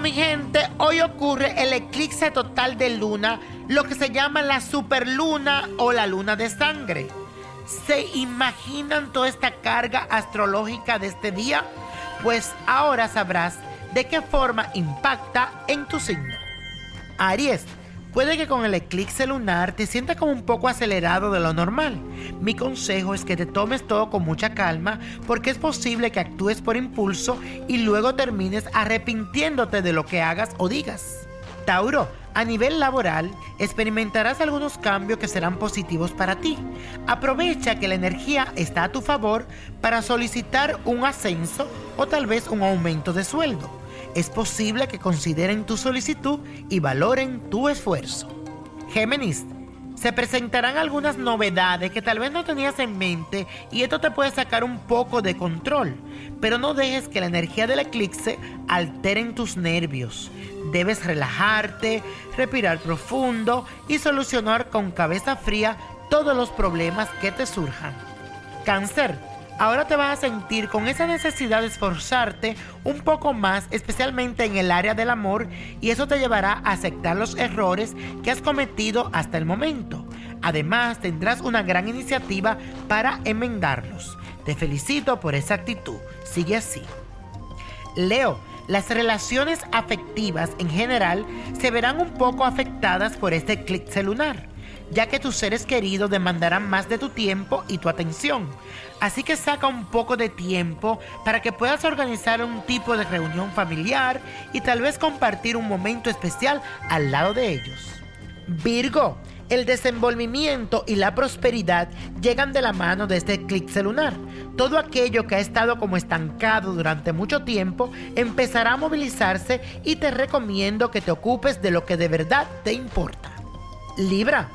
mi gente, hoy ocurre el eclipse total de luna, lo que se llama la superluna o la luna de sangre. ¿Se imaginan toda esta carga astrológica de este día? Pues ahora sabrás de qué forma impacta en tu signo. Aries, puede que con el eclipse lunar te sientas como un poco acelerado de lo normal. Mi consejo es que te tomes todo con mucha calma porque es posible que actúes por impulso y luego termines arrepintiéndote de lo que hagas o digas. Tauro, a nivel laboral, experimentarás algunos cambios que serán positivos para ti. Aprovecha que la energía está a tu favor para solicitar un ascenso o tal vez un aumento de sueldo. Es posible que consideren tu solicitud y valoren tu esfuerzo. Géminis, se presentarán algunas novedades que tal vez no tenías en mente y esto te puede sacar un poco de control, pero no dejes que la energía del eclipse altere tus nervios. Debes relajarte, respirar profundo y solucionar con cabeza fría todos los problemas que te surjan. Cáncer ahora te vas a sentir con esa necesidad de esforzarte un poco más, especialmente en el área del amor, y eso te llevará a aceptar los errores que has cometido hasta el momento. Además, tendrás una gran iniciativa para enmendarlos. Te felicito por esa actitud. Sigue así. Leo, las relaciones afectivas en general se verán un poco afectadas por este eclipse lunar ya que tus seres queridos demandarán más de tu tiempo y tu atención. Así que saca un poco de tiempo para que puedas organizar un tipo de reunión familiar y tal vez compartir un momento especial al lado de ellos. Virgo, el desenvolvimiento y la prosperidad llegan de la mano de este eclipse lunar. Todo aquello que ha estado como estancado durante mucho tiempo empezará a movilizarse y te recomiendo que te ocupes de lo que de verdad te importa. Libra,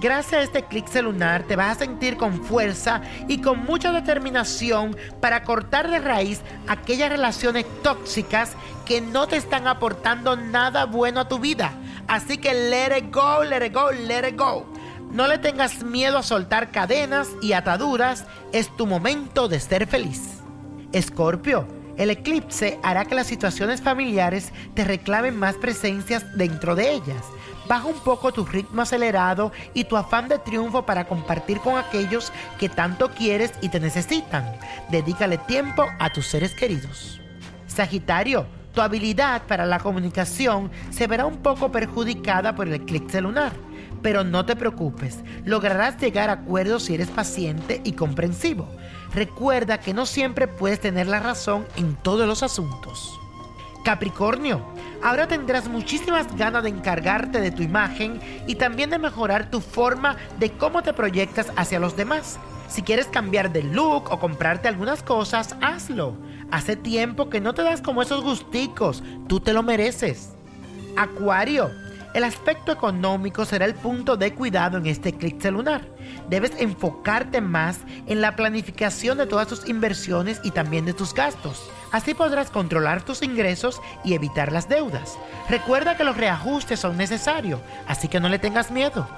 Gracias a este eclipse lunar te vas a sentir con fuerza y con mucha determinación para cortar de raíz aquellas relaciones tóxicas que no te están aportando nada bueno a tu vida. Así que let it go, let it go, let it go. No le tengas miedo a soltar cadenas y ataduras, es tu momento de ser feliz. Escorpio, el eclipse hará que las situaciones familiares te reclamen más presencias dentro de ellas Baja un poco tu ritmo acelerado y tu afán de triunfo para compartir con aquellos que tanto quieres y te necesitan. Dedícale tiempo a tus seres queridos. Sagitario, tu habilidad para la comunicación se verá un poco perjudicada por el eclipse lunar. Pero no te preocupes, lograrás llegar a acuerdos si eres paciente y comprensivo. Recuerda que no siempre puedes tener la razón en todos los asuntos. Capricornio, ahora tendrás muchísimas ganas de encargarte de tu imagen y también de mejorar tu forma de cómo te proyectas hacia los demás. Si quieres cambiar de look o comprarte algunas cosas, hazlo. Hace tiempo que no te das como esos gusticos, tú te lo mereces. Acuario, el aspecto económico será el punto de cuidado en este eclipse lunar. Debes enfocarte más en la planificación de todas tus inversiones y también de tus gastos. Así podrás controlar tus ingresos y evitar las deudas. Recuerda que los reajustes son necesarios, así que no le tengas miedo.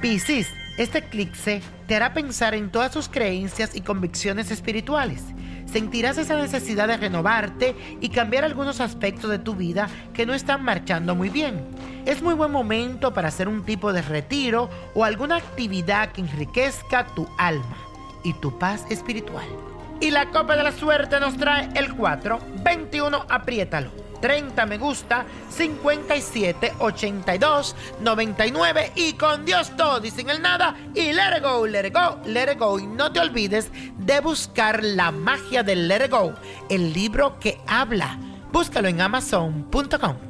Piscis, este eclipse te hará pensar en todas tus creencias y convicciones espirituales sentirás esa necesidad de renovarte y cambiar algunos aspectos de tu vida que no están marchando muy bien. Es muy buen momento para hacer un tipo de retiro o alguna actividad que enriquezca tu alma y tu paz espiritual. Y la copa de la suerte nos trae el 4, 21, apriétalo. 30 me gusta, 57, 82, 99 y con Dios todo y sin el nada y let it go, let it go, let it go. Y no te olvides de buscar la magia del let it go, el libro que habla. Búscalo en amazon.com.